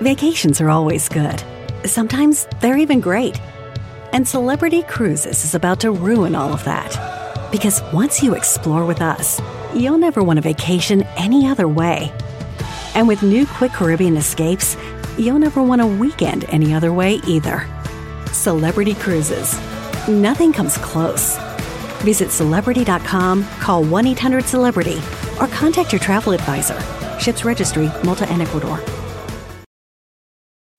Vacations are always good. Sometimes they're even great. And Celebrity Cruises is about to ruin all of that. Because once you explore with us, you'll never want a vacation any other way. And with new Quick Caribbean escapes, you'll never want a weekend any other way either. Celebrity Cruises. Nothing comes close. Visit celebrity.com, call 1 800 Celebrity, or contact your travel advisor. Ships Registry, Malta and Ecuador.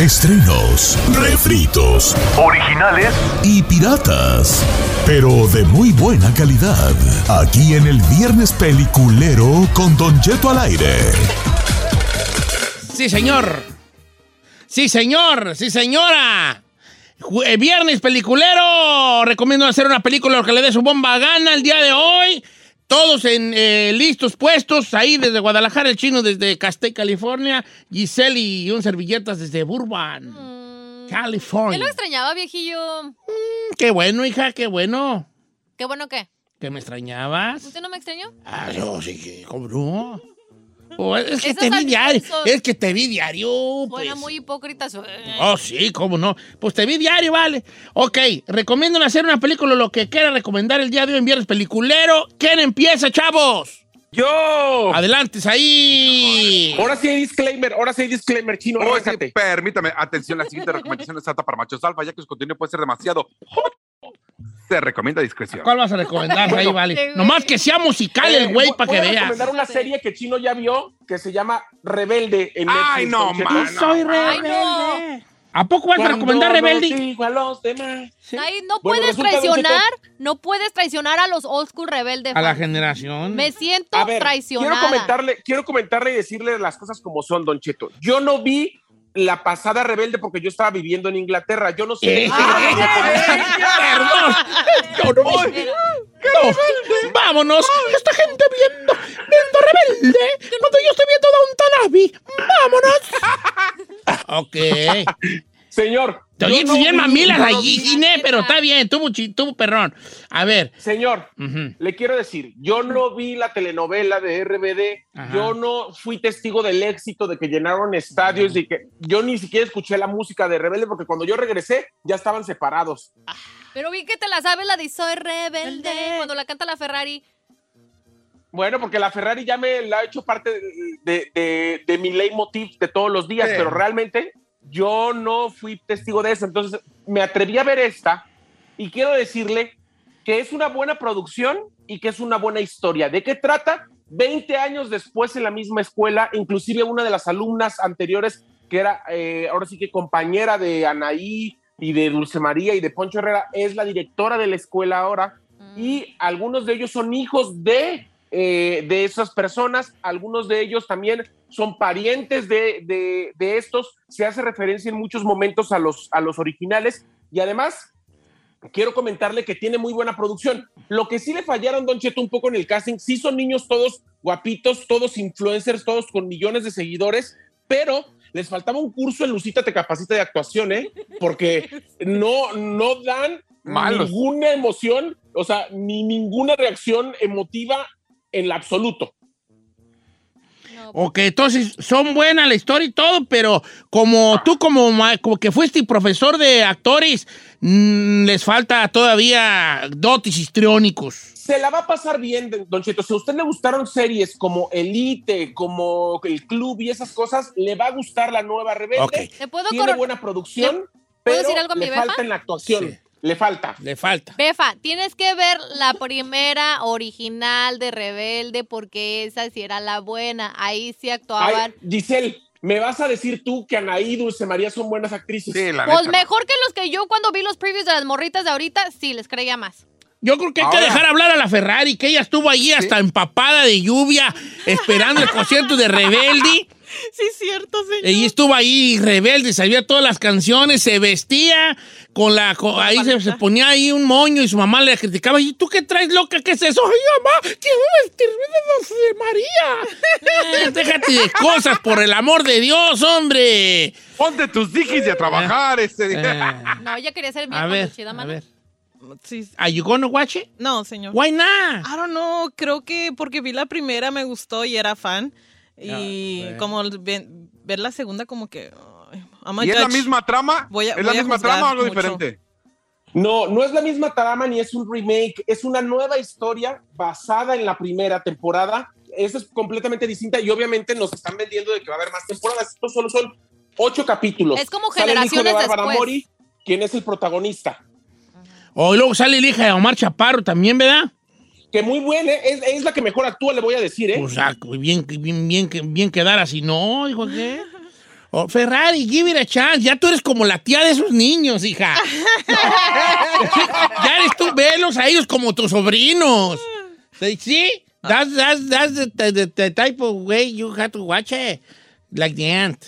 Estrenos, refritos Originales y piratas, pero de muy buena calidad. Aquí en el Viernes Peliculero con Don Cheto al aire. Sí, señor. Sí, señor. Sí, señora. Eh, Viernes peliculero. Recomiendo hacer una película que le dé su bomba gana el día de hoy. Todos en eh, listos, puestos, ahí desde Guadalajara, el chino desde Castell, California, Giselle y un servilletas desde Burbank, ¿Qué California. lo extrañaba, viejillo? Qué bueno, hija, qué bueno. Qué bueno que. ¿Que me extrañabas? ¿Usted no me extrañó? Ah, yo sí, que, ¿cómo no? Oh, es que te vi diario, es que te vi diario, pues. Suena muy hipócrita. su- Oh, sí, cómo no. Pues te vi diario, vale. Ok, recomiendan hacer una película, lo que quiera recomendar el día de hoy en Viernes Peliculero. ¿Quién empieza, chavos? ¡Yo! Adelante, ahí. Ahora sí hay disclaimer, ahora sí hay disclaimer, chino, Oh, sí, permítame, atención, la siguiente recomendación es apta para machos alfa, ya que su contenido puede ser demasiado hot. Se recomienda discreción. ¿Cuál vas a recomendar ahí, vale? Nomás que sea musical el Eh, güey voy- para voy que a veas. recomendar una serie que Chino ya vio que se llama Rebelde en Netflix. Ay, no, man, Soy Ay, rebelde. no. ¿A poco vas a recomendar Rebelde? digo a los demás. Ay, no Bueno, puedes traicionar, no puedes traicionar a los old school rebeldes. A la generación. Me siento A ver, traicionada. quiero comentarle, quiero comentarle y decirle las cosas como son, Don Cheto. Yo no vi la pasada Rebelde porque yo estaba viviendo en Inglaterra. Yo no sé. Perdón. Vámonos. Esta gente viendo, viendo rebelde. Cuando yo estoy viendo Downton Abbey. Vámonos. Ok. Señor. Te oí no bien vi- mamilas no allí, Gine, pero está bien. Tuvo, chi- tuvo perrón. A ver. Señor, le quiero decir, yo no vi la telenovela de RBD, Ajá. yo no fui testigo del éxito de que llenaron estadios y que yo ni siquiera escuché la música de Rebelde porque cuando yo regresé ya estaban separados. Pero vi que te la sabes la de Soy rebelde cuando la canta la Ferrari. Bueno, porque la Ferrari ya me la ha hecho parte de, de- de- de mi leitmotiv de todos los días, Sí. pero realmente yo no fui testigo de eso. Entonces me atreví a ver esta y quiero decirle que es una buena producción y que es una buena historia. ¿De qué trata? 20 años después en la misma escuela, inclusive una de las alumnas anteriores, que era eh, ahora sí que compañera de Anaí y de Dulce María y de Poncho Herrera, es la directora de la escuela ahora y algunos de ellos son hijos de, eh, de esas personas, algunos de ellos también son parientes de, de- de estos, se hace referencia en muchos momentos a los, a los originales y además quiero comentarle que tiene muy buena producción. Lo que sí le fallaron, Don Cheto, un poco en el casting, sí son niños todos guapitos, todos influencers, todos con millones de seguidores, pero les faltaba un curso en Lucita Te Capacita de actuación, ¿eh? Porque no, no dan Malos. ninguna emoción, o sea, ni ninguna reacción emotiva en la absoluto. Ok, entonces son buenas la historia y todo, pero como tú como, como que fuiste profesor de actores, mm, les falta todavía dotes histriónicos. Se la va a pasar bien, Don Cheto. Si a usted le gustaron series como Elite, como El Club y esas cosas, le va a gustar la nueva Rebelde. Ok. ¿Le puedo Tiene buena producción, ¿Le puedo pero decir algo a mi le befa? falta en la actuación. Sí. Le falta. Le falta. Befa, tienes que ver la primera original de Rebelde porque esa sí era la buena. Ahí sí actuaban. Ay, Giselle, ¿me vas a decir tú que Anaí y Dulce María son buenas actrices? Sí, la Pues neta. mejor que los que yo cuando vi los previews de las morritas de ahorita, sí, les creía más. Yo creo que hay que dejar hablar a la Ferrari, que ella estuvo allí hasta empapada de lluvia, esperando el concierto de Rebelde. Sí, es cierto, señor. Ella estuvo ahí rebelde, sabía todas las canciones, se vestía con la. con- ahí se, se ponía ahí un moño y su mamá le criticaba. ¿Y tú qué traes, loca? ¿Qué es eso? ¡Ay, mamá! ¡Quiero vestirme de, de María! Eh, déjate de cosas, por el amor de Dios, hombre. Ponte tus dijis y a trabajar. Este. Eh, No, ella quería ser bien a ver, chida, a ver. Sí. ¿Are you gonna watch it? No, señor. Why not? I don't know, creo que porque vi la primera me gustó y era fan. Y como el- ve- ver la segunda como que... a ¿Y es la misma trama? Voy a- ¿Es la misma trama o algo mucho. diferente? No, no es la misma trama ni es un remake, es una nueva historia basada en la primera temporada. Esa es completamente distinta y obviamente nos están vendiendo de que va a haber más temporadas. Estos solo son ocho capítulos. Es como Sale el hijo de generaciones Bárbara después. Mori, quien es el protagonista. O luego sale la hija de Omar Chaparro también, ¿verdad? Que muy buena, es, es la que mejor actúa, le voy a decir, ¿eh? Pues ah, bien, bien, bien, bien quedar así. No, dijo ¿qué? Oh, Ferrari, give it a chance. Ya tú eres como la tía de esos niños, hija. ya eres tú, velos a ellos como tus sobrinos. ¿Sí? That's, that's, that's the, the- the type of way you have to watch it. Like the ant.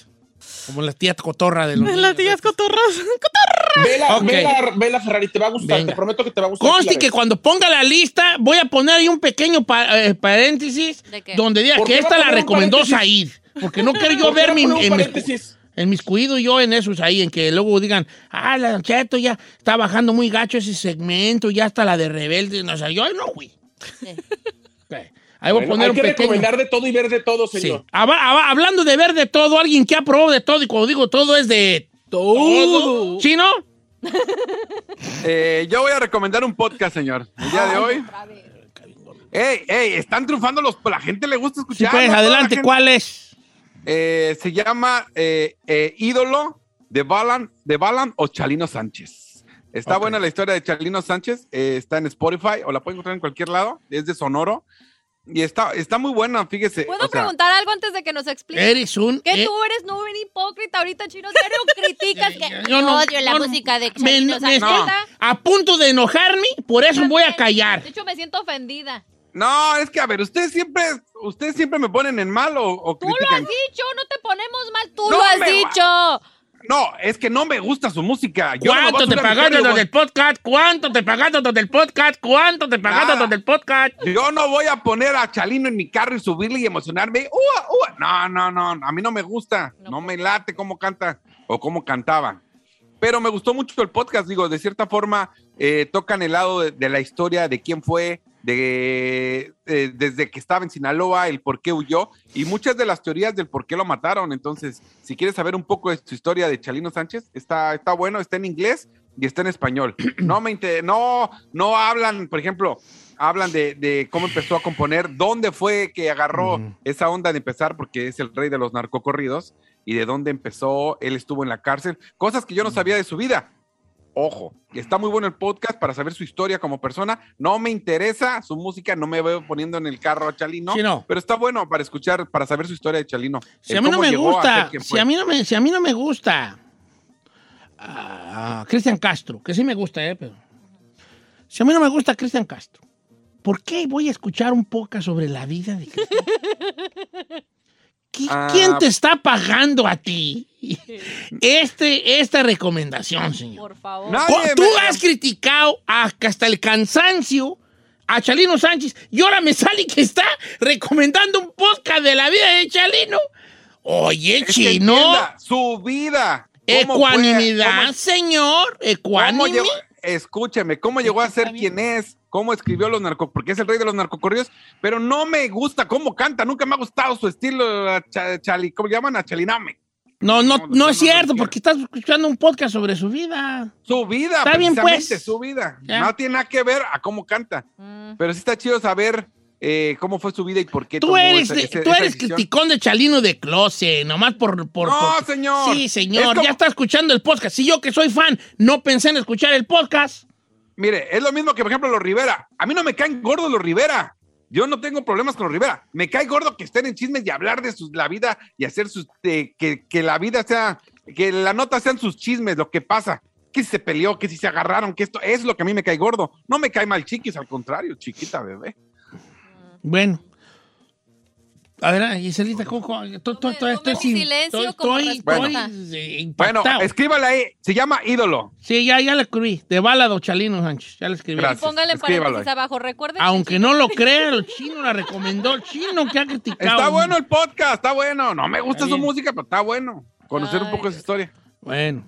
Como la tía cotorra de los Las niños. tías cotorras. Vela, Ok. vela, vela, Ferrari, te va a gustar, Venga. te prometo que te va a gustar. Conste que cuando ponga la lista, voy a poner ahí un pequeño pa- eh, paréntesis ¿De qué? donde diga ¿Por que esta la recomendó? Said. Porque no quiero yo ¿Por qué ver mi, en, mis, en mis cuidos yo en esos ahí, en que luego digan, ah, la Cheto ya está bajando muy gacho ese segmento, ya está la de rebelde. No, o sea, yo no. Sí. Ok. Ahí voy a poner hay un que pequeño. recomendar de todo y ver de todo, Sí. señor. Hablando de ver de todo, alguien que ha probado de todo, y cuando digo todo es de todo. ¿Chino? Eh, yo voy a recomendar un podcast, señor. El día de hoy. Ey, ey, están triunfando los. La gente le gusta Sí, escuchar. pues, adelante, ¿cuál es? Eh, se llama eh, eh, Ídolo de Balan, de Balan o Chalino Sánchez. Está buena la historia de Chalino Sánchez. eh, está en Spotify o la pueden encontrar en cualquier lado. Es de Sonoro. Y está, está muy buena, fíjese. ¿Puedo o sea, preguntar algo antes de que nos explique? Eres un... Que eh, tú eres no un hipócrita ahorita, chino. Diario criticas que Yo no- odio la yo no- música de me- me estoy a punto de enojarme, por eso voy a callar. De hecho, me siento ofendida. No, es que a ver, ustedes siempre, ustedes siempre me ponen en mal o, o Tú lo has dicho, no te ponemos mal. Tú No lo has va- dicho. No, es que no me gusta su música. Yo no me voy a ¿Cuánto te pagaste carro y los del podcast? ¿Cuánto te pagaste los del podcast? ¿Cuánto te pagaste Nada. los del podcast? Yo no voy a poner a Chalino en mi carro y subirle y emocionarme. No, no, no, a mí no me gusta. No, No me late cómo canta o cómo cantaba. Pero me gustó mucho el podcast, digo, de cierta forma eh, tocan el lado de, de la historia, de quién fue, de, eh, desde que estaba en Sinaloa, el por qué huyó y muchas de las teorías del por qué lo mataron. Entonces, si quieres saber un poco de su historia de Chalino Sánchez, está, está bueno, está en inglés y está en español. No me inter- no, no hablan, por ejemplo, hablan de, de cómo empezó a componer, dónde fue que agarró esa onda de empezar, porque es el rey de los narcocorridos, y de dónde empezó, él estuvo en la cárcel, cosas que yo no sabía de su vida. Ojo, está muy bueno el podcast para saber su historia como persona. No me interesa su música, no me veo poniendo en el carro a Chalino, Sí, no. pero está bueno para escuchar, para saber su historia de Chalino. Si a mí no me a gusta, si a mí no me, si a mí no me gusta, ah, Cristian Castro, que sí me gusta, eh, pero si a mí no me gusta Cristian Castro, ¿por qué voy a escuchar un podcast sobre la vida de Cristian? ¿Qui- Ah. ¿Quién te está pagando a ti este, esta recomendación, señor? Por favor. Nadie Tú me- has criticado a- hasta el cansancio a Chalino Sánchez y ahora me sale que está recomendando un podcast de la vida de Chalino. Oye, Es chino, entienda su vida. Ecuanimidad, ¿Cómo- señor, ¿Cómo Escúcheme, ¿cómo llegó a ser bien. quien es? ¿Cómo escribió los narcos? Porque es el rey de los narcocorridos, pero no me gusta cómo canta, nunca me ha gustado su estilo, chali, ¿cómo llaman? A chaliname. No, no, No, no es cierto, porque estás escuchando un podcast sobre su vida. Su vida, Está bien, precisamente, pues. su vida. Ya. No tiene nada que ver a cómo canta, Mm. pero sí está chido saber eh, cómo fue su vida y por qué Tú eres, esa- tú eres criticón de Chalino de Close, nomás por... por No, por- señor. Sí, Es señor, como- ya está escuchando el podcast. Si yo que soy fan no pensé en escuchar el podcast, Mire, es lo mismo que, por ejemplo, los Rivera. A mí no me caen gordos los Rivera. Yo no tengo problemas con los Rivera. Me cae gordo que estén en chismes y hablar de sus, la vida y hacer sus. de- que, que la vida sea. que la nota sean sus chismes, lo que pasa. Que si se peleó, que si se agarraron, que esto es lo que a mí me cae gordo. No me cae mal chiquis, al contrario, chiquita bebé. Bueno. A ver, Giselita, ¿cómo? Estoy, silencio estoy- como estoy- respuesta. estoy, eh, Bueno, impactado. escríbala ahí. Se llama Ídolo. Sí, ya, ya la escribí. De bálado, Chalino Sánchez. Ya la escribí. Gracias. Póngale paréntesis abajo. Recuerden que Aunque no lo crea, el chino la recomendó. El chino que ha criticado. Está bueno el podcast, está bueno. No me gusta su música, pero está bueno. Conocer un poco esa historia. Bueno.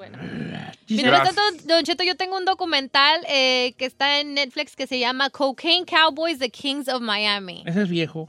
Bueno. Mientras tanto, Don Cheto, yo tengo un documental eh, que está en Netflix que se llama Cocaine Cowboys, The Kings of Miami. Ese es viejo.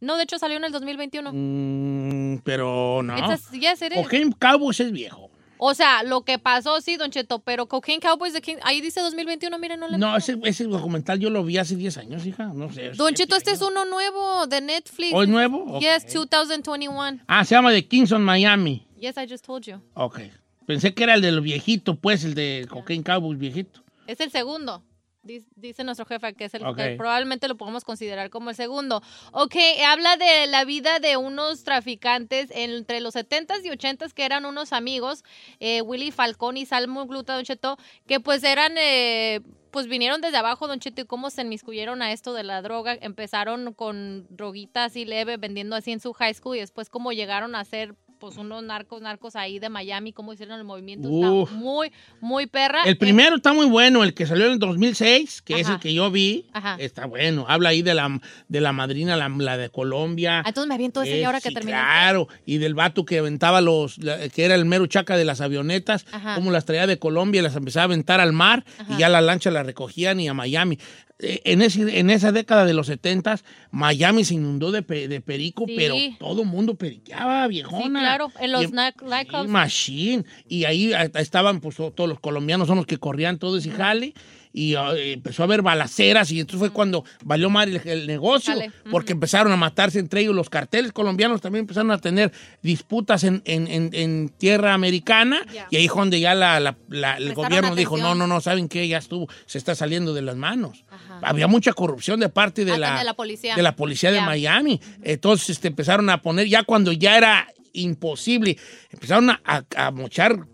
No, de hecho salió en el 2021. Mm, pero no. It's a- yes, it is. Cocaine Cowboys es viejo. O sea, lo que pasó, sí, Don Cheto, pero Cocaine Cowboys, The Kings... Ahí dice 2021, miren, no le... No, ese, ese documental yo lo vi hace 10 años, hija. No sé. Don Cheto, este es años. uno nuevo de Netflix. ¿O es nuevo? Yes, 2021. Ah, se llama The Kingston Miami. Yes, I just told you. Ok. Pensé que era el del viejito, pues, el de Cocaine Cowboys viejito. Es el segundo. Dice, nuestro jefe que es el que probablemente lo podemos considerar como el segundo. Ok, habla de la vida de unos traficantes entre los 70s y 80s que eran unos amigos, eh, Willy Falcón y Salmo Gluta, Don Cheto, que pues eran, eh, pues vinieron desde abajo, Don Cheto, y cómo se inmiscuyeron a esto de la droga. Empezaron con droguita así leve, vendiendo así en su high school y después cómo llegaron a ser pues unos narcos, narcos ahí de Miami, cómo hicieron el movimiento. Está muy, muy perra. El Eh, primero está muy bueno, el que salió en el 2006, que es el que yo vi. Ajá. Está bueno. Habla ahí de la, de la madrina, la, la de Colombia. Ah, Entonces me aviento ese Eh, ya ahora que sí, terminé. Claro, y del vato que aventaba los, la- que era el mero chaca de las avionetas, Ajá. cómo las traía de Colombia y las empezaba a aventar al mar Ajá. y ya la lancha la recogían y a Miami. Eh, En, ese, en esa década de los 70 Miami se inundó de, pe- de perico, Sí. pero todo el mundo periqueaba, viejona. Sí, claro, en los Y- night- nightclubs. Machine. Y ahí ah, estaban, pues, to- todos los colombianos son los que corrían todo ese jale. Y ah, empezó a haber balaceras y entonces fue cuando valió mal el, el negocio, ujú. porque empezaron a matarse entre ellos. Los carteles colombianos también empezaron a tener disputas en, en- en- en tierra americana Ya. y ahí fue donde ya la- la- la- el gobierno dijo, no, no, no, ¿saben qué? Ya estuvo, se está saliendo de las manos. Ajá. Había mucha corrupción de parte de, Ah, la, de la policía. de policía de Ya. Miami. Entonces este, empezaron a poner, ya cuando ya era imposible, empezaron a, a- a mochar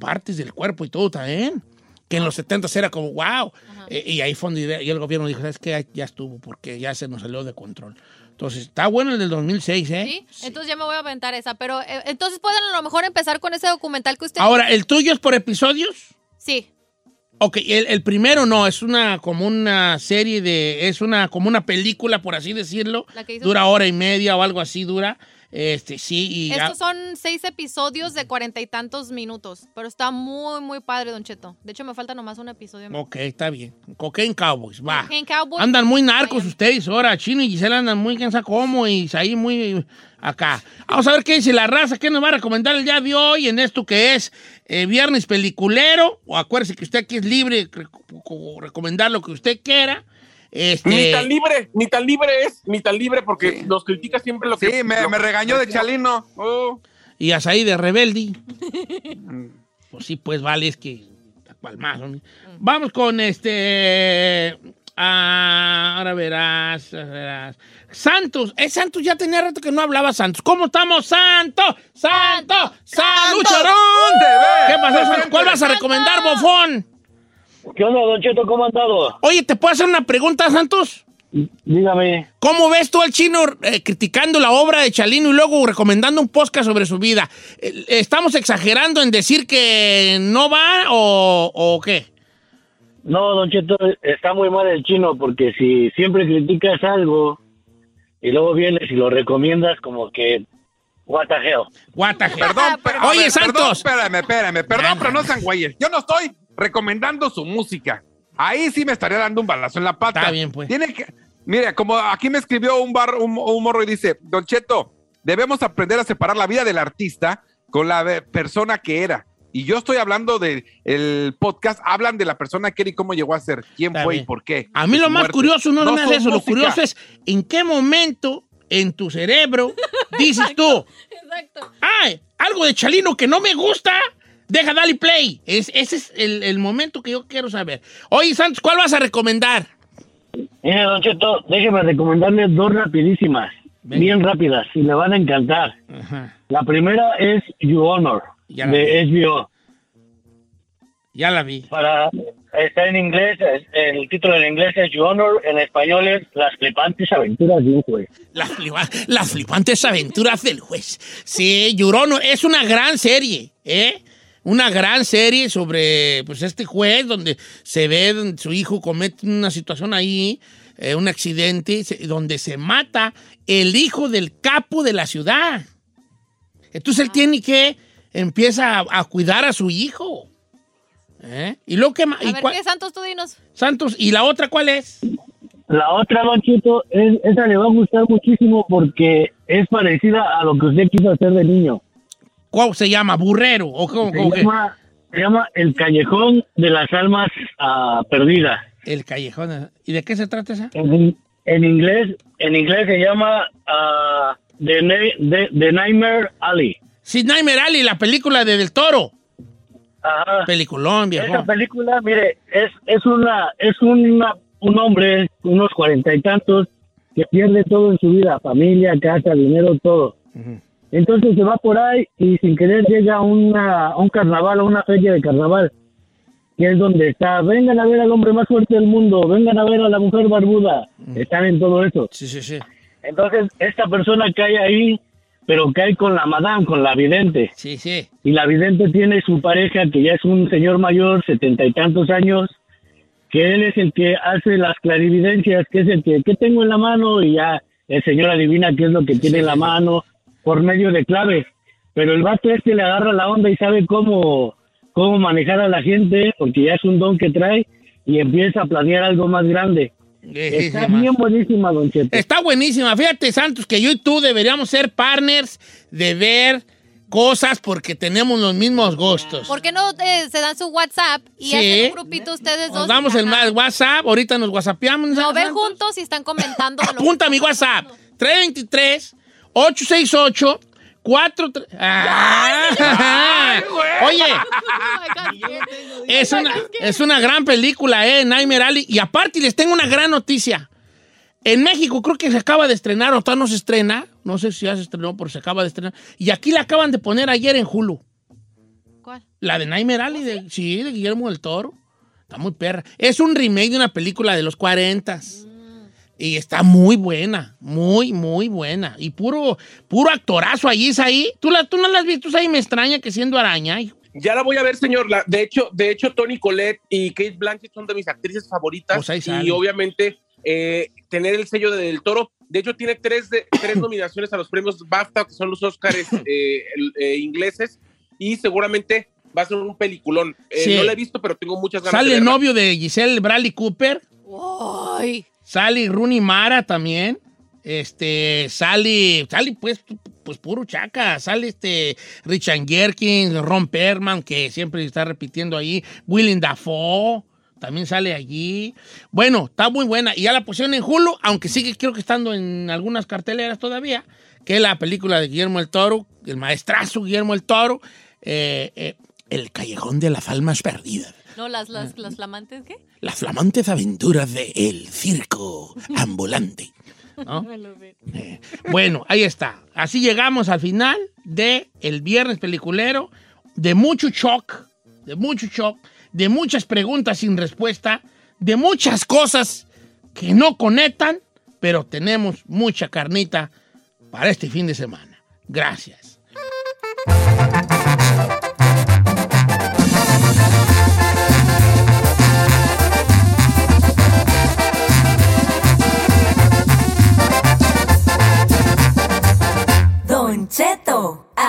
partes del cuerpo y todo también. Que en los 70 era como, wow. Eh, y ahí fue donde y el gobierno dijo, ¿sabes qué? Ya estuvo, porque ya se nos salió de control. Entonces, está bueno el del 2006, ¿eh? ¿Sí? Entonces ya me voy a aventar esa. Pero eh, entonces pueden a lo mejor empezar con ese documental que usted. Ahora, ¿el tuyo es por episodios? Sí. Ok, el, el primero no, es una como una serie de, es una como una película, por así decirlo. La que hizo- Dura hora y media o algo así dura. Este, sí, y Estos son seis episodios de cuarenta y tantos minutos. Pero está muy, muy padre, Don Cheto. De hecho, me falta nomás un episodio. más. Ok, está bien. Cocaine Cowboys, va. Cocaine Cowboys. Andan muy narcos Miami. ustedes ahora. Chino y Gisela andan muy quién sabe cómo y ahí muy acá. Vamos a ver qué dice la raza, qué nos va a recomendar el día de hoy en esto que es eh, Viernes Peliculero. O acuérdese que usted aquí es libre de rec- co- recomendar lo que usted quiera. Este, Ni tan libre, ni tan libre es, ni tan libre porque nos critica siempre lo que. Sí, me, lo me regañó de Chalino. Oh. y Azaí de Rebeldi. pues sí, pues vale, es que está palmazo. ¿no? Vamos con este. ah, ahora verás, verás. Santos, eh, Santos, ya tenía rato que no hablaba Santos. ¿Cómo estamos, Santos? ¡Santos! ¡Salud, Chorón! ¿Qué pasó, Santos? ¿Cuál vas a recomendar, bofón? ¿Qué onda, Don Cheto? ¿Cómo ha andado? Oye, ¿te puedo hacer una pregunta, Santos? Dígame. ¿Cómo ves tú al chino eh, criticando la obra de Chalino y luego recomendando un podcast sobre su vida? Eh, ¿Estamos exagerando en decir que no va o, o qué? No, Don Cheto, está muy mal el chino porque si siempre criticas algo y luego vienes y lo recomiendas como que, what the hell. What the hell? Perdón, Oye, ver, Santos. Perdón, espérame, espérame. Perdón, pero no sean güeyes. Yo no estoy recomendando su música. Ahí sí me estaría dando un balazo en la pata. Está bien, pues. Tiene que. Mire, como aquí me escribió un, bar, un, un morro y dice: Don Cheto, debemos aprender a separar la vida del artista con la persona que era. Y yo estoy hablando del el podcast, hablan de la persona que era y cómo llegó a ser, quién Está fue bien. y por qué. A mí lo más muerte. curioso no, no me hace eso. Lo curioso es en qué momento en tu cerebro dices tú, Exacto. ay, algo de Chalino que no me gusta. Deja, dale play. Es, ese es el, el momento que yo quiero saber. Oye, Santos, ¿cuál vas a recomendar? Mire, Don Cheto, déjeme recomendarle dos rapidísimas, bien rápidas, y le van a encantar. Ajá. La primera es You Honor, Ya de HBO. Ya la vi. Para, está en inglés, el título en inglés es Your Honor, en español es Las flipantes aventuras de un juez. Las, las flipantes aventuras del juez. Sí, Yurono, es una gran serie, ¿eh? Una gran serie sobre pues este juez donde se ve donde su hijo comete una situación ahí, eh, un accidente, se- donde se mata el hijo del capo de la ciudad. Entonces él tiene que empieza a, a cuidar a su hijo. ¿Eh? Y lo que A y ver, cuál- ¿qué Santos tú dinos? Santos, ¿y la otra cuál es? La otra, Don Cheto, es, esa le va a gustar muchísimo porque es parecida a lo que usted quiso hacer de niño. ¿Cómo se llama? ¿Burrero? ¿O cómo, Se cómo llama, se llama El Callejón de las Almas ah, Perdidas. El callejón. ¿Y de qué se trata esa? En, en inglés, en inglés se llama ah, The, The- The Nightmare Alley. Sí, Nightmare Alley, la película de Del Toro. Ajá. Peliculón, Esa viejo. película, mire, es, es una, es una, un hombre, unos cuarenta y tantos, que pierde todo en su vida, familia, casa, dinero, todo. Entonces se va por ahí y sin querer llega a, una, a un carnaval, a una feria de carnaval, que es donde está, vengan a ver al hombre más fuerte del mundo, vengan a ver a la mujer barbuda, están en todo eso. Sí, sí, sí. Entonces esta persona cae ahí, pero cae con la madame, con la vidente. Sí, sí. Y la vidente tiene su pareja, que ya es un señor mayor, setenta y tantos años, que él es el que hace las clarividencias, que es el que, ¿qué tengo en la mano? Y ya el señor adivina qué es lo que tiene en la mano por medio de claves. Pero el vato este le agarra la onda y sabe cómo, cómo manejar a la gente, porque ya es un don que trae, y empieza a planear algo más grande. Está bien buenísima, Don Cheto. Está buenísima. Fíjate, Santos, que yo y tú deberíamos ser partners de ver cosas porque tenemos los mismos gustos. ¿Por qué no eh, se dan su WhatsApp y Sí. hacen un grupito ustedes dos? Nos damos el más WhatsApp, ahorita nos whatsappeamos. Lo ven Santos. juntos y están comentando. Apunta mi WhatsApp. hablando. 323 868 43 Ah. Oye, es una, es una gran película, ¿eh? Nightmare Alley. Y aparte les tengo una gran noticia. En México creo que se acaba de estrenar, o todavía no se estrena. No sé si ya se estrenó, pero se acaba de estrenar. Y aquí la acaban de poner ayer en Hulu. ¿Cuál? La de Nightmare Alley, de, sí, de Guillermo del Toro. Está muy perra. Es un remake de una película de los 40 Y está muy buena, muy, muy buena. Y puro, puro actorazo ahí, es ahí. ¿Tú, la, tú no la has visto, ahí me extraña que siendo araña. hijo. Ya la voy a ver, señor. La- de hecho, de hecho, Tony Collette y Kate Blanchett son de mis actrices favoritas. Pues ahí sale. y obviamente eh, tener el sello de Del Toro. De hecho, tiene tres, de, tres nominaciones a los premios BAFTA, que son los Oscars eh, eh, ingleses. Y seguramente va a ser un peliculón. Eh, Sí. No la he visto, pero tengo muchas ganas Sale de el novio de Giselle Bradley Cooper. Ay, Sale Rooney Mara también. Este, sale, sale pues, pues puro chaca. Sale este Richard Jerkins, Ron Perlman, que siempre está repitiendo ahí. Willem Dafoe también sale allí. Bueno, está muy buena. Y ya la pusieron en Hulu, aunque sigue creo que estando en algunas carteleras todavía, que es la película de Guillermo el Toro, el maestrazo Guillermo el Toro, eh, eh, El Callejón de las Almas Perdidas. No, las, las, las flamantes, ¿qué? Las flamantes aventuras de El Circo Ambulante. ¿no? Eh, bueno, ahí está. Así llegamos al final de el viernes peliculero, de mucho shock, de mucho shock, de muchas preguntas sin respuesta, de muchas cosas que no conectan, pero tenemos mucha carnita para este fin de semana. Gracias.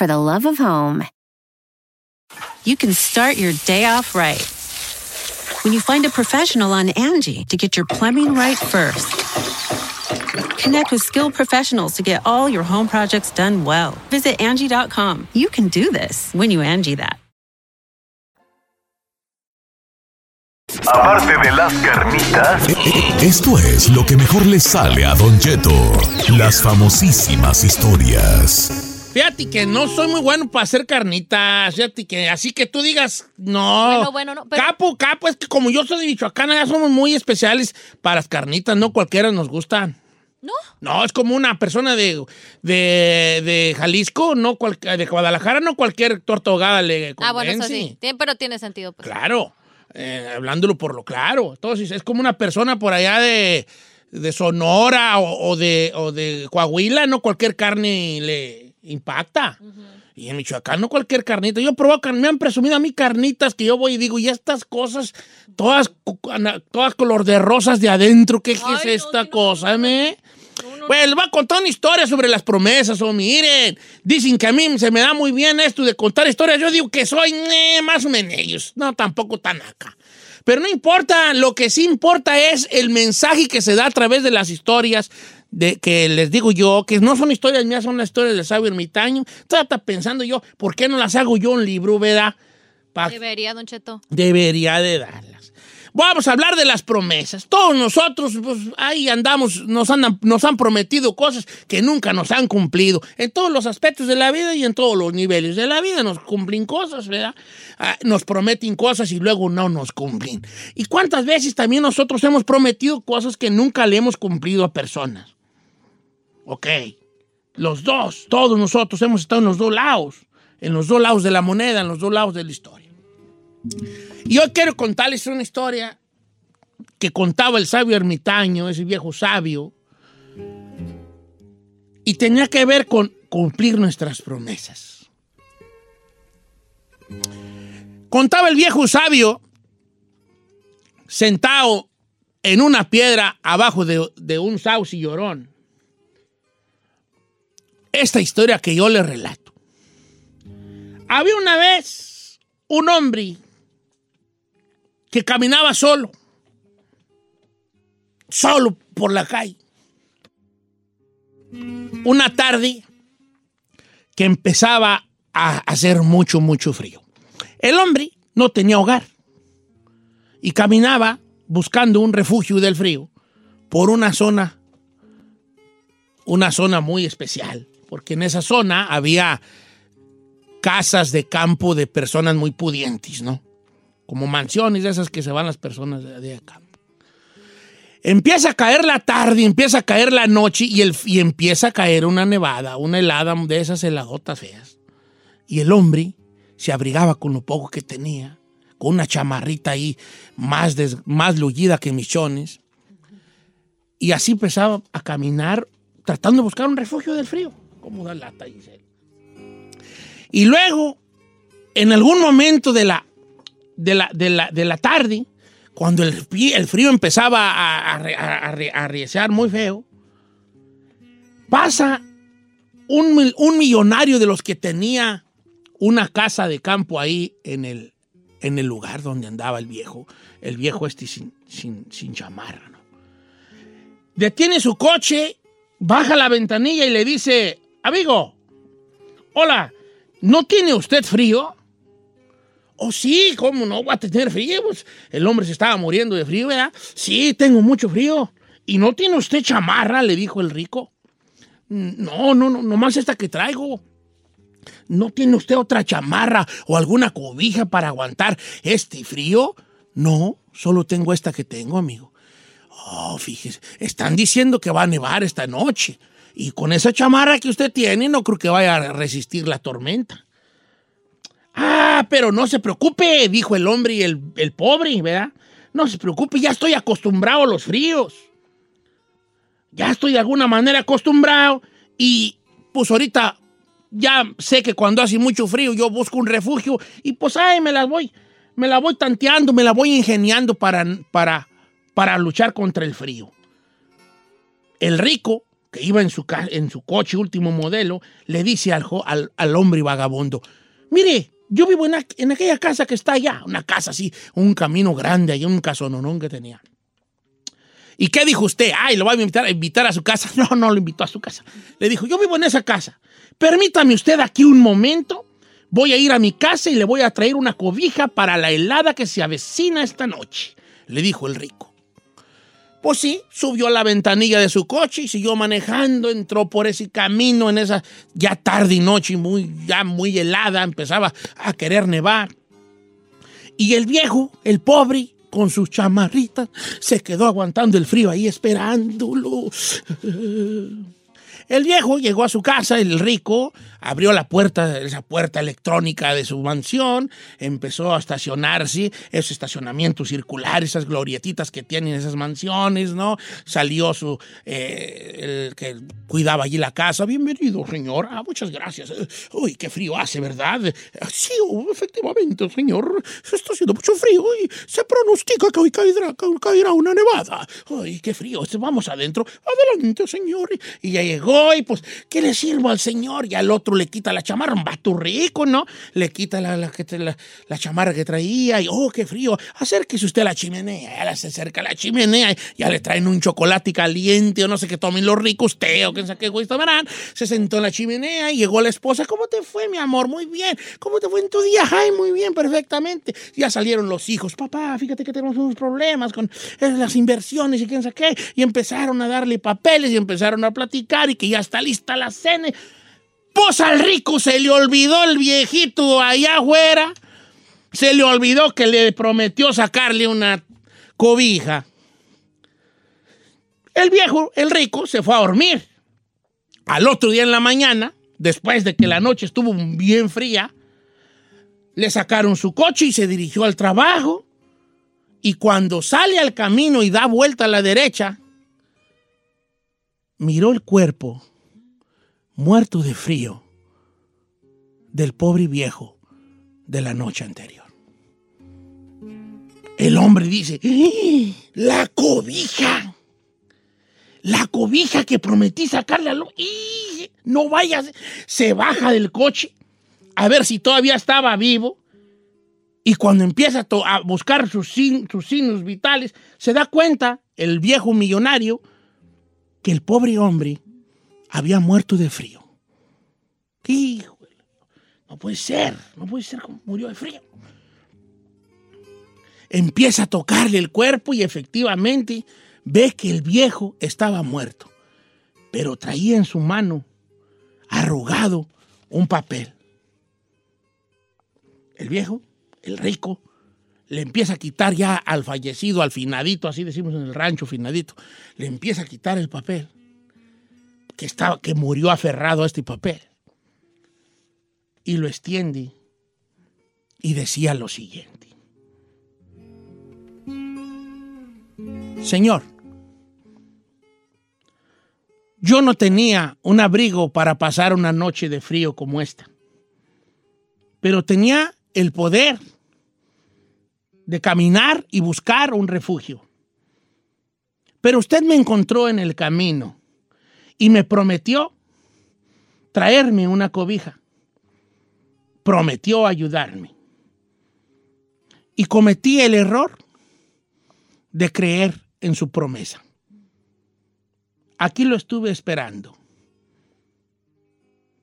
for the love of home. you can start your day off right. When you find a professional on Angie to get your plumbing right first. Connect with skilled professionals to get all your home projects done well. Visit Angie.com. You can do this when you Angie that. Aparte de las carnitas, esto es lo que mejor le sale a Don Cheto. Las famosísimas historias. Fíjate que no soy muy bueno para hacer carnitas. Fíjate que así que tú digas, no. Bueno, bueno, no, pero- Capo, capo, es que como yo soy de Michoacán, ya somos muy especiales para las carnitas, no cualquiera nos gustan. ¿No? No, es como una persona de, de, de Jalisco, no cual- de Guadalajara, no cualquier torta ahogada le Ah, bueno, eso convence. sí. Pero tiene sentido. Pues. Claro, eh, hablándolo por lo claro. Entonces, es como una persona por allá de, de Sonora o, o de, o de Coahuila, no cualquier carne le impacta. Y en Michoacán no cualquier carnita. Yo carne, me han presumido a mí carnitas que yo voy y digo, y estas cosas, todas, todas color de rosas de adentro, ¿qué, es esta cosa, me? Pues les voy a contar una historia sobre las promesas, o miren, dicen que a mí se me da muy bien esto de contar historias, yo digo que soy eh, más o menos, no tampoco tan acá. Pero no importa, lo que sí importa es el mensaje que se da a través de las historias de que les digo yo, que no son historias mías, son las historias del sabio ermitaño. Hasta pensando yo, ¿por qué no las hago yo un libro, verdad? Pa- Debería, Don Cheto. debería de darlas. Vamos a hablar de las promesas. Todos nosotros, pues ahí andamos, nos, andan, nos han prometido cosas que nunca nos han cumplido. En todos los aspectos de la vida y en todos los niveles de la vida nos cumplen cosas, ¿verdad? Ah, nos prometen cosas y luego no nos cumplen. ¿Y cuántas veces también nosotros hemos prometido cosas que nunca le hemos cumplido a personas? Ok. Los dos, todos nosotros hemos estado en los dos lados, en los dos lados de la moneda, en los dos lados de la historia. Y hoy quiero contarles una historia que contaba el sabio ermitaño, ese viejo sabio, y tenía que ver con cumplir nuestras promesas. Contaba el viejo sabio sentado en una piedra abajo de, de un sauce llorón. Esta historia que yo le relato. Había una vez un hombre que caminaba solo, solo por la calle. Una tarde que empezaba a hacer mucho, mucho frío. El hombre no tenía hogar y caminaba buscando un refugio del frío por una zona, una zona muy especial, porque en esa zona había casas de campo de personas muy pudientes, ¿no? Como mansiones de esas que se van las personas de, de campo. Empieza a caer la tarde, empieza a caer la noche y, el, y empieza a caer una nevada, una helada de esas heladotas feas. Y el hombre se abrigaba con lo poco que tenía, con una chamarrita ahí más, des- más lullida que michones. Y así empezaba a caminar tratando de buscar un refugio del frío. ¿Cómo da lata, Giselle? Y luego, en algún momento de la, de la, de la, de la tarde, cuando el, frío empezaba a, a, muy feo, pasa un, un millonario de los que tenía una casa de campo ahí en el, en el lugar donde andaba el viejo, el viejo este sin, sin, sin ¿no? Detiene su coche, baja la ventanilla y le dice, amigo, hola, ¿no tiene usted frío? Oh, sí, ¿cómo no voy a tener frío? Pues, el hombre se estaba muriendo de frío, ¿verdad? Sí, tengo mucho frío. ¿Y no tiene usted chamarra? le dijo el rico. No, no, no, nomás esta que traigo. ¿No tiene usted otra chamarra o alguna cobija para aguantar este frío? No, solo tengo esta que tengo, amigo. Oh, fíjese, están diciendo que va a nevar esta noche. Y con esa chamarra que usted tiene, no creo que vaya a resistir la tormenta. Ah, pero no se preocupe, dijo el hombre y el, el pobre, ¿verdad? No se preocupe, ya estoy acostumbrado a los fríos. Ya estoy de alguna manera acostumbrado y pues ahorita ya sé que cuando hace mucho frío yo busco un refugio y pues ahí me la voy, me la voy tanteando, me la voy ingeniando para, para, para luchar contra el frío. El rico, que iba en su, coche último modelo, le dice al, hombre vagabundo, mire, yo vivo en aquella casa que está allá, una casa así, un camino grande, allá un casononón que tenía. ¿Y qué dijo usted? Ay, lo va a invitar, a invitar a su casa. No, no lo invitó a su casa. Le dijo, yo vivo en esa casa. Permítame usted aquí un momento. Voy a ir a mi casa y le voy a traer una cobija para la helada que se avecina esta noche. Le dijo el rico. Pues sí, subió a la ventanilla de su coche y siguió manejando, entró por ese camino en esa ya tarde y noche, muy, ya muy helada, empezaba a querer nevar. Y el viejo, el pobre, con sus chamarritas, se quedó aguantando el frío ahí esperándolo. El viejo llegó a su casa, el rico, abrió la puerta, esa puerta electrónica de su mansión, empezó a estacionarse, esos estacionamientos circulares, esas glorietitas que tienen esas mansiones, ¿no? Salió su, eh, el que cuidaba allí la casa. Bienvenido, señor. Ah, muchas gracias. Uy, qué frío hace, ¿verdad? Sí, oh, efectivamente, señor. Está haciendo mucho frío y se pronostica que hoy caerá, caerá una nevada. Ay, qué frío. Vamos adentro. Adelante, señor. Y ya llegó pues, ¿qué le sirvo al señor? Y al otro le quita la chamarra, un vato rico, ¿no? Le quita la, la, la- la chamarra que traía y, oh, qué frío. Acérquese usted a la chimenea. Ya se acerca a la chimenea ya le traen un chocolate caliente o no sé qué tomen los ricos, té o quién sabe qué güey tomarán. Se sentó en la chimenea y llegó la esposa. ¿Cómo te fue, mi amor? Muy bien. ¿Cómo te fue en tu día? Ay, muy bien, perfectamente. Ya salieron los hijos. Papá, fíjate que tenemos unos problemas con eh, las inversiones y quién sabe qué. Y empezaron a darle papeles y empezaron a platicar y que ya está lista la cena. Pues al rico se le olvidó el viejito allá afuera. Se le olvidó que le prometió sacarle una cobija. El viejo, el rico, se fue a dormir. Al otro día en la mañana, después de que la noche estuvo bien fría, le sacaron su coche y se dirigió al trabajo. Y cuando sale al camino y da vuelta a la derecha, miró el cuerpo muerto de frío del pobre viejo de la noche anterior. El hombre dice, "¡Ah! la cobija, la cobija que prometí sacarle a lo... ¡Ih! No vayas, se baja del coche a ver si todavía estaba vivo y cuando empieza a buscar sus, sin- sus signos vitales, se da cuenta el viejo millonario que el pobre hombre había muerto de frío. Híjole, no puede ser, no puede ser como murió de frío. Empieza a tocarle el cuerpo y efectivamente ve que el viejo estaba muerto, pero traía en su mano arrugado un papel. El viejo, el rico, le empieza a quitar ya al fallecido, al finadito, así decimos en el rancho, finadito, le empieza a quitar el papel que, estaba, que murió aferrado a este papel. Y lo extiende y decía lo siguiente. Señor, yo no tenía un abrigo para pasar una noche de frío como esta, pero tenía el poder de caminar y buscar un refugio. Pero usted me encontró en el camino y me prometió traerme una cobija. Prometió ayudarme. Y cometí el error de creer en su promesa. Aquí lo estuve esperando,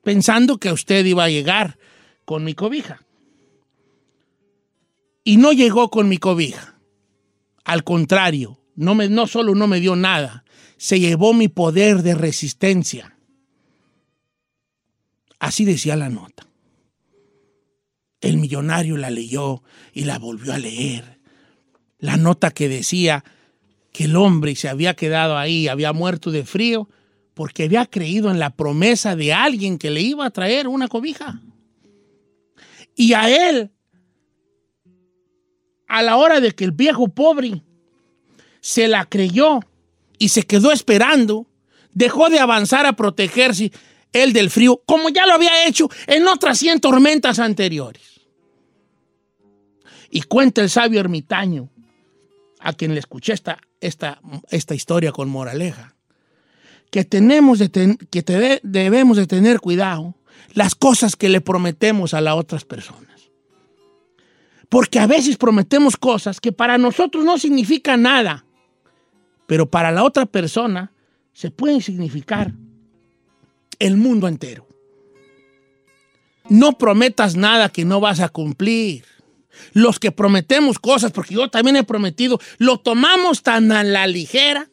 pensando que usted iba a llegar con mi cobija. Y no llegó con mi cobija. Al contrario, no, me, no solo no me dio nada, se llevó mi poder de resistencia. Así decía la nota. El millonario la leyó y la volvió a leer. La nota que decía que el hombre se había quedado ahí, había muerto de frío, porque había creído en la promesa de alguien que le iba a traer una cobija. Y a él, a la hora de que el viejo pobre se la creyó y se quedó esperando, dejó de avanzar a protegerse él del frío, como ya lo había hecho en otras 100 tormentas anteriores. Y cuenta el sabio ermitaño, a quien le escuché esta, esta, esta historia con moraleja, que, tenemos de que debemos de tener cuidado las cosas que le prometemos a las otras personas. Porque a veces prometemos cosas que para nosotros no significan nada, pero para la otra persona se pueden significar el mundo entero. No prometas nada que no vas a cumplir. Los que prometemos cosas, porque yo también he prometido, lo tomamos tan a la ligera,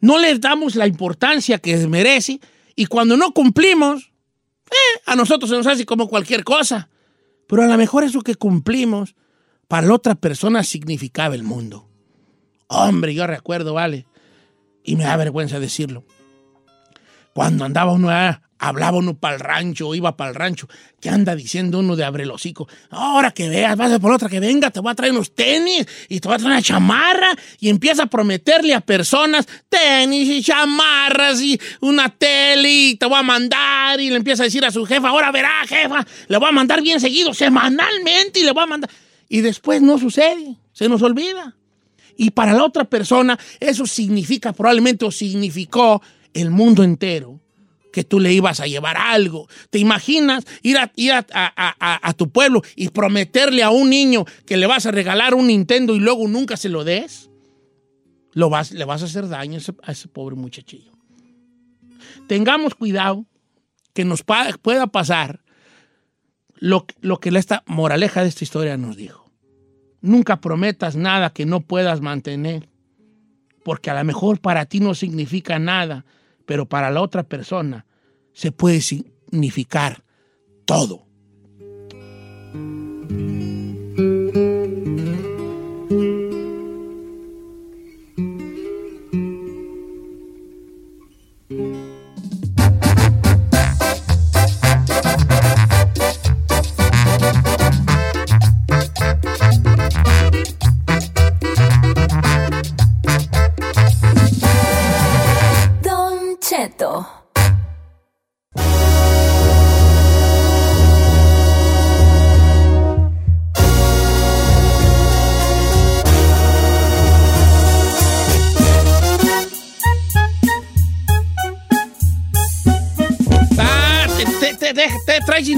no les damos la importancia que merece y cuando no cumplimos, eh, a nosotros se nos hace como cualquier cosa. Pero a lo mejor eso que cumplimos para la otra persona significaba el mundo. Hombre, yo recuerdo, vale, y me da vergüenza decirlo. Cuando andaba uno, ah, hablaba uno para el rancho, iba para el rancho, ¿qué anda diciendo uno de abre el hocico? Ahora que veas, vas a por otra que venga, te voy a traer unos tenis y te voy a traer una chamarra y empieza a prometerle a personas tenis y chamarras y una tele y te voy a mandar y le empieza a decir a su jefa, ahora verá, jefa, le voy a mandar bien seguido, semanalmente y le voy a mandar. Y después no sucede, se nos olvida. Y para la otra persona eso significa probablemente o significó el mundo entero que tú le ibas a llevar algo. ¿Te imaginas ir a, ir a, a- a- tu pueblo y prometerle a un niño que le vas a regalar un Nintendo y luego nunca se lo des? Lo vas, le vas a hacer daño a ese, pobre muchachillo. Tengamos cuidado que nos pueda pasar lo, lo que esta moraleja de esta historia nos dijo. Nunca prometas nada que no puedas mantener, porque a lo mejor para ti no significa nada, pero para la otra persona se puede significar todo.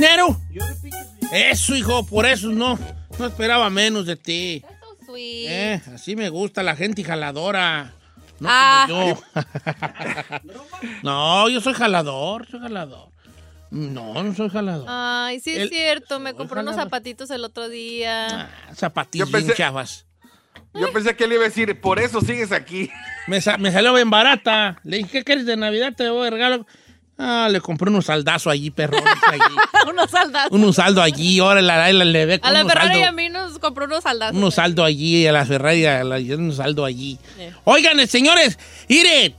Dinero? Eso, hijo, por eso no. No esperaba menos de ti. Sweet. Eh, así me gusta la gente jaladora. No Ah. como yo. no, yo soy jalador, soy jalador. No, no soy jalador. Ay, sí es El- cierto. Me compró unos zapatitos el otro día. Yo pensé- bien chafas. Yo pensé que le iba a decir, por eso sigues aquí. Me, sa- me salió bien barata. Le dije, ¿qué quieres de Navidad? Te voy a regalo. Ah, le compré unos saldazos allí, perrones allí. unos saldazos. un saldo allí, ahora la, la, le ve A la unos Ferrari saldo- y a mí nos compró unos saldazos. unos saldo allí, a la Ferrari, a la, un saldo allí. Eh. Oigan, señores, mire,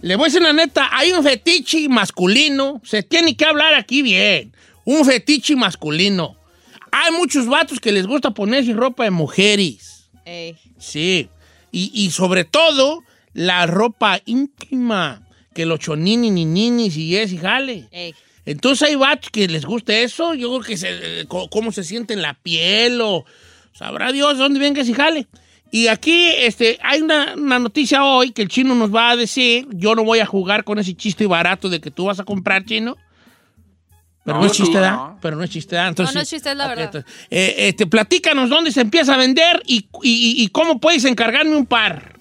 le voy a decir la neta, hay un fetiche masculino, se tiene que hablar aquí bien, un fetiche masculino. Hay muchos vatos que les gusta ponerse ropa de mujeres, Ey. sí, y, y sobre todo la ropa íntima, que los chonini, ni ninis y es y jale. Ey. Entonces hay vatos que les gusta eso, yo creo que se, cómo se siente en la piel o sabrá Dios dónde venga ese jale. Y aquí este, hay una, una noticia hoy que el chino nos va a decir, yo no voy a jugar con ese chiste barato de que tú vas a comprar chino. Pero no, No, es chiste, no, ¿da? no. Pero no es chiste, ¿da? Entonces, no, no es chiste, es la verdad. entonces, eh, este, platícanos dónde se empieza a vender y, y- y cómo puedes encargarme un par.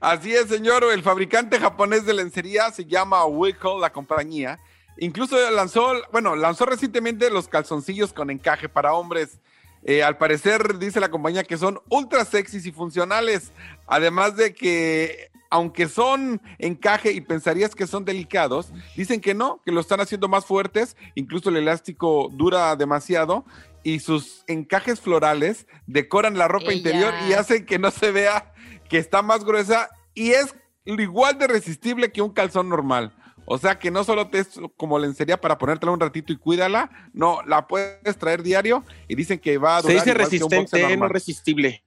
Así es, señor. El fabricante japonés de lencería se llama Wickle, la compañía. Incluso lanzó, bueno, lanzó recientemente los calzoncillos con encaje para hombres. Eh, al parecer, dice la compañía que son ultra sexys y funcionales. Además de que, aunque son encaje y pensarías que son delicados, dicen que no, que lo están haciendo más fuertes. Incluso el elástico dura demasiado. Y sus encajes florales decoran la ropa Ella. interior y hacen que no se vea que está más gruesa. Y es igual de resistible que un calzón normal. O sea que no solo te es como lencería para ponértela un ratito y cuídala, no, la puedes traer diario y dicen que va a Se durar dice igual que un boxer resistente, no resistible.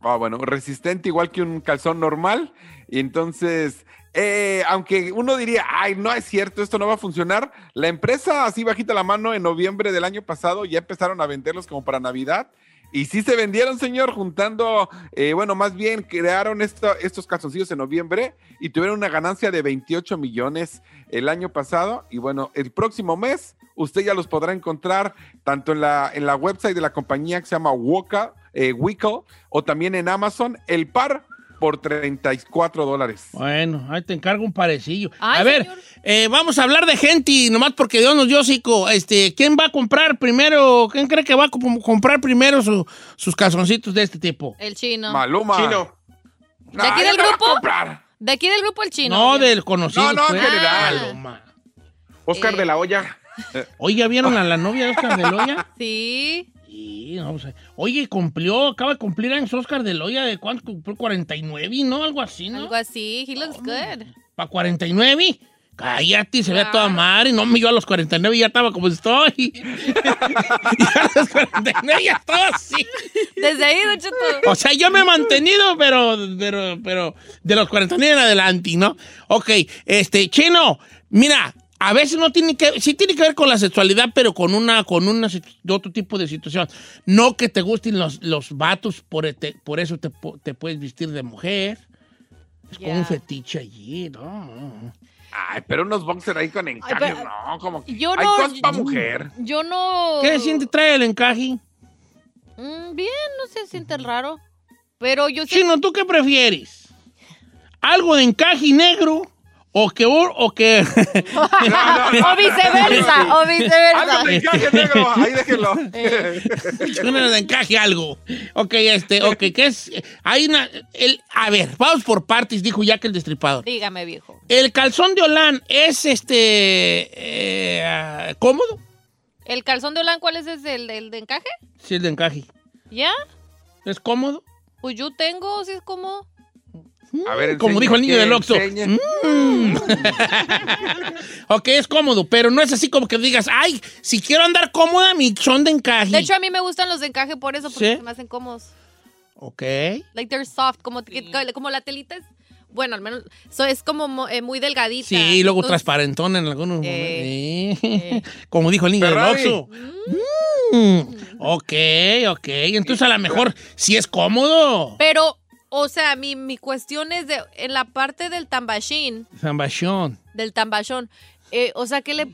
Ah, bueno, resistente igual que un calzón normal. Y entonces, eh, aunque uno diría, ay, no es cierto, esto no va a funcionar, la empresa así bajita la mano en noviembre del año pasado ya empezaron a venderlos como para Navidad. Y sí se vendieron, señor, juntando, eh, bueno, más bien crearon esto- estos calzoncillos en noviembre y tuvieron una ganancia de 28 millones el año pasado. Y bueno, el próximo mes usted ya los podrá encontrar tanto en la, en la website de la compañía que se llama Woka, eh, Wickle o también en Amazon, el par por 34 dólares. Bueno, ahí te encargo un parecillo. Ay, a ver, eh, vamos a hablar de gente, y nomás porque Dios nos dio hocico. Este, ¿Quién va a comprar primero? ¿Quién cree que va a comp- comprar primero su- sus calzoncitos de este tipo? El chino. Maluma. Chino. ¿De aquí del grupo? De aquí del grupo el chino. No, del conocido. No, no, pues. en general. Maluma. Oscar Eh. de la Olla. Oye, ¿ya vieron a la novia de Oscar de Loya? Sí. Sí, no, o sea, oye, cumplió, acaba de cumplir años Oscar de Loya de cuánto cumplió 49, ¿no? Algo así, ¿no? Algo así. He looks good. ¿Para 49? Cállate, se ve a toda madre. No, yo a los 49 ya estaba como estoy. y a los 49 ya estaba así. Desde ahí, Don Cheto. O sea, yo me he mantenido, pero, pero, pero de los 49 en adelante, ¿no? Ok, este, Chino, mira, a veces no tiene que, sí tiene que ver con la sexualidad, pero con una, con una, otro tipo de situación. No que te gusten los, los vatos, por, este- por eso te, te puedes vestir de mujer. Es como Ya. un fetiche allí, ¿no? Ay, pero unos boxers ahí con encaje, pero- no, como que Yo hay no- cosas para mujer. Yo no. ¿Qué siente trae el encaje? Mm, bien, no se siente raro. Pero yo sé. Chino, ¿tú qué prefieres? ¿Algo de encaje negro? ¿O que, o que O viceversa, o viceversa. Algo de encaje negro, ahí déjenlo. Una de encaje algo. Ok, este, ok, ¿qué es? Hay una. El, a ver, vamos por partes, dijo Jack el destripador. Dígame, viejo. El calzón de Olán es este. eh, cómodo. ¿El calzón de Olan cuál es ese? ¿El, el de encaje? Sí, el de encaje. ¿Ya? ¿Es cómodo? Pues yo tengo, si es como. A ver, Como dijo el niño ¿qué del Oxxo. Mm. ok, es cómodo, pero no es así como que digas, ay, si quiero andar cómoda, mi son de encaje. De hecho, a mí me gustan los de encaje por eso, porque ¿Sí? se me hacen cómodos. ok. Like they're soft, como, como la telita es. Bueno, al menos. so, es como mo- eh, muy delgadita. Sí, y luego Entonces, transparentón en algunos Eh, momentos. Sí. Como dijo el niño del. Oxxo. Mm. Ok, ok. Entonces a lo mejor sí es cómodo. Pero, o sea, mi, mi cuestión es de. En la parte del tambashín, Zambachón. del tambachón, eh, o sea, que le.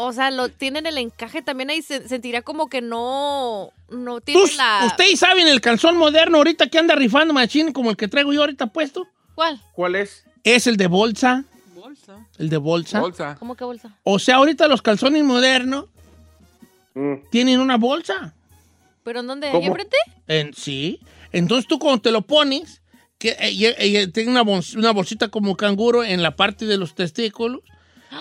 O sea, lo tienen el encaje también ahí. Se, sentiría como que no. No tiene ¿Tú- la. ¿Ustedes saben el calzón moderno ahorita que anda rifando machín como el que traigo yo ahorita puesto? ¿Cuál? ¿Cuál es? Es el de bolsa. Bolsa. El de bolsa. Bolsa. ¿Cómo que bolsa? O sea, ahorita los calzones modernos Mm. tienen una bolsa. ¿Pero en dónde? ¿Aquí ¿Cómo? enfrente? En, sí. Entonces tú cuando te lo pones, que eh, y- y- tiene una, bol- una bolsita como canguro en la parte de los testículos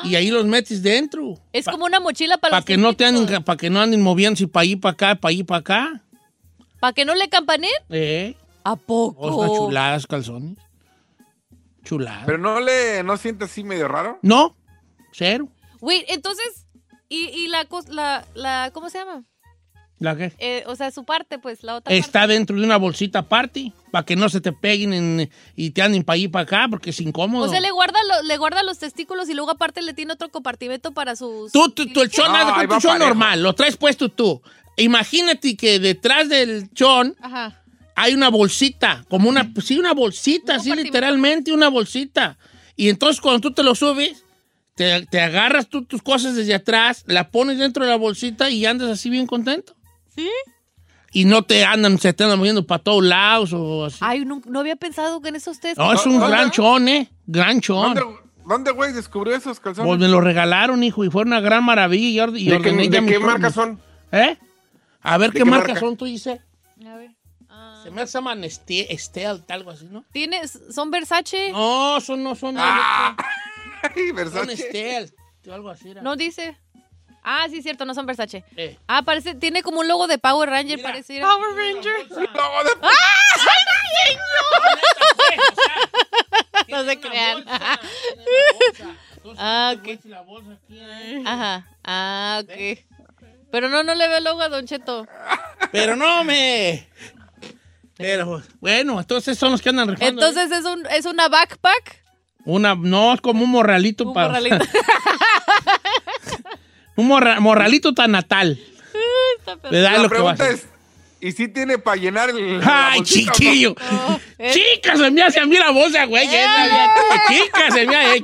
y ahí los metes dentro. Es como una mochila para Para los que no te anden, para que no anden moviéndose para allí para acá, para allí para acá. ¿Para que no le campaneen? Eh, ¿A poco? oh, está chuladas calzones. Chuladas. Pero no le, no siente así medio raro. no, cero. Wait, entonces, ¿y, y la, la, la, ¿cómo se llama? ¿La qué? Eh, o sea, su parte, pues, la otra Está dentro de una bolsita aparte, para que no se te peguen en- y te anden para allí para acá, porque es incómodo. O sea, le guarda, lo- le guarda los testículos y luego aparte le tiene otro compartimento para sus... Tú, tú, tú, el chon, No, va un chon normal, lo traes puesto tú. Imagínate que detrás del chon Ajá. hay una bolsita, como una, sí, una bolsita, Un así literalmente una bolsita. Y entonces cuando tú te lo subes, te, te agarras tú tus cosas desde atrás, la pones dentro de la bolsita y andas así bien contento. ¿Sí? Y no te andan, se te andan moviendo para todos lados o así. Ay, no, no había pensado que en esos test. No, es un ¿Dónde? gran chon, ¿eh? Gran chon. ¿Dónde, ¿Dónde, güey, descubrió esos calzones? Pues me lo regalaron, hijo, y fue una gran maravilla. Y, ¿De qué, de qué marca son? ¿Eh? A ver ¿De qué, qué marcas marca? son tú, dice. A ver. Ah. Se me llaman este, Stealth, algo así, ¿no? ¿Tienes, ¿Son Versace? No, son, no son. Ah, Ay, son Versace. Stealth. o Algo así era. No dice. Ah, sí, cierto, no son Versace. Eh. Ah, parece, tiene como un logo de Power Ranger, parece. mira. Power Ranger. Luego de- No se crean. Ah, ok. Ajá. Ah, ok. Pero no, no le veo logo a Don Cheto. Pero no me. Pero bueno, entonces son los que andan rifando. ¿eh? Entonces es un es una backpack. Una, no, es como un morralito Un para. morralito. un morra- morralito tan natal. ¿Verdad? La Lo que va a pregunta es, ¿y si tiene para llenar el... ¡Ay, bolsita no? chiquillo! es- ¡Chica, se me hace a mí la bolsa, güey! esa, ¡Chica, se me hace!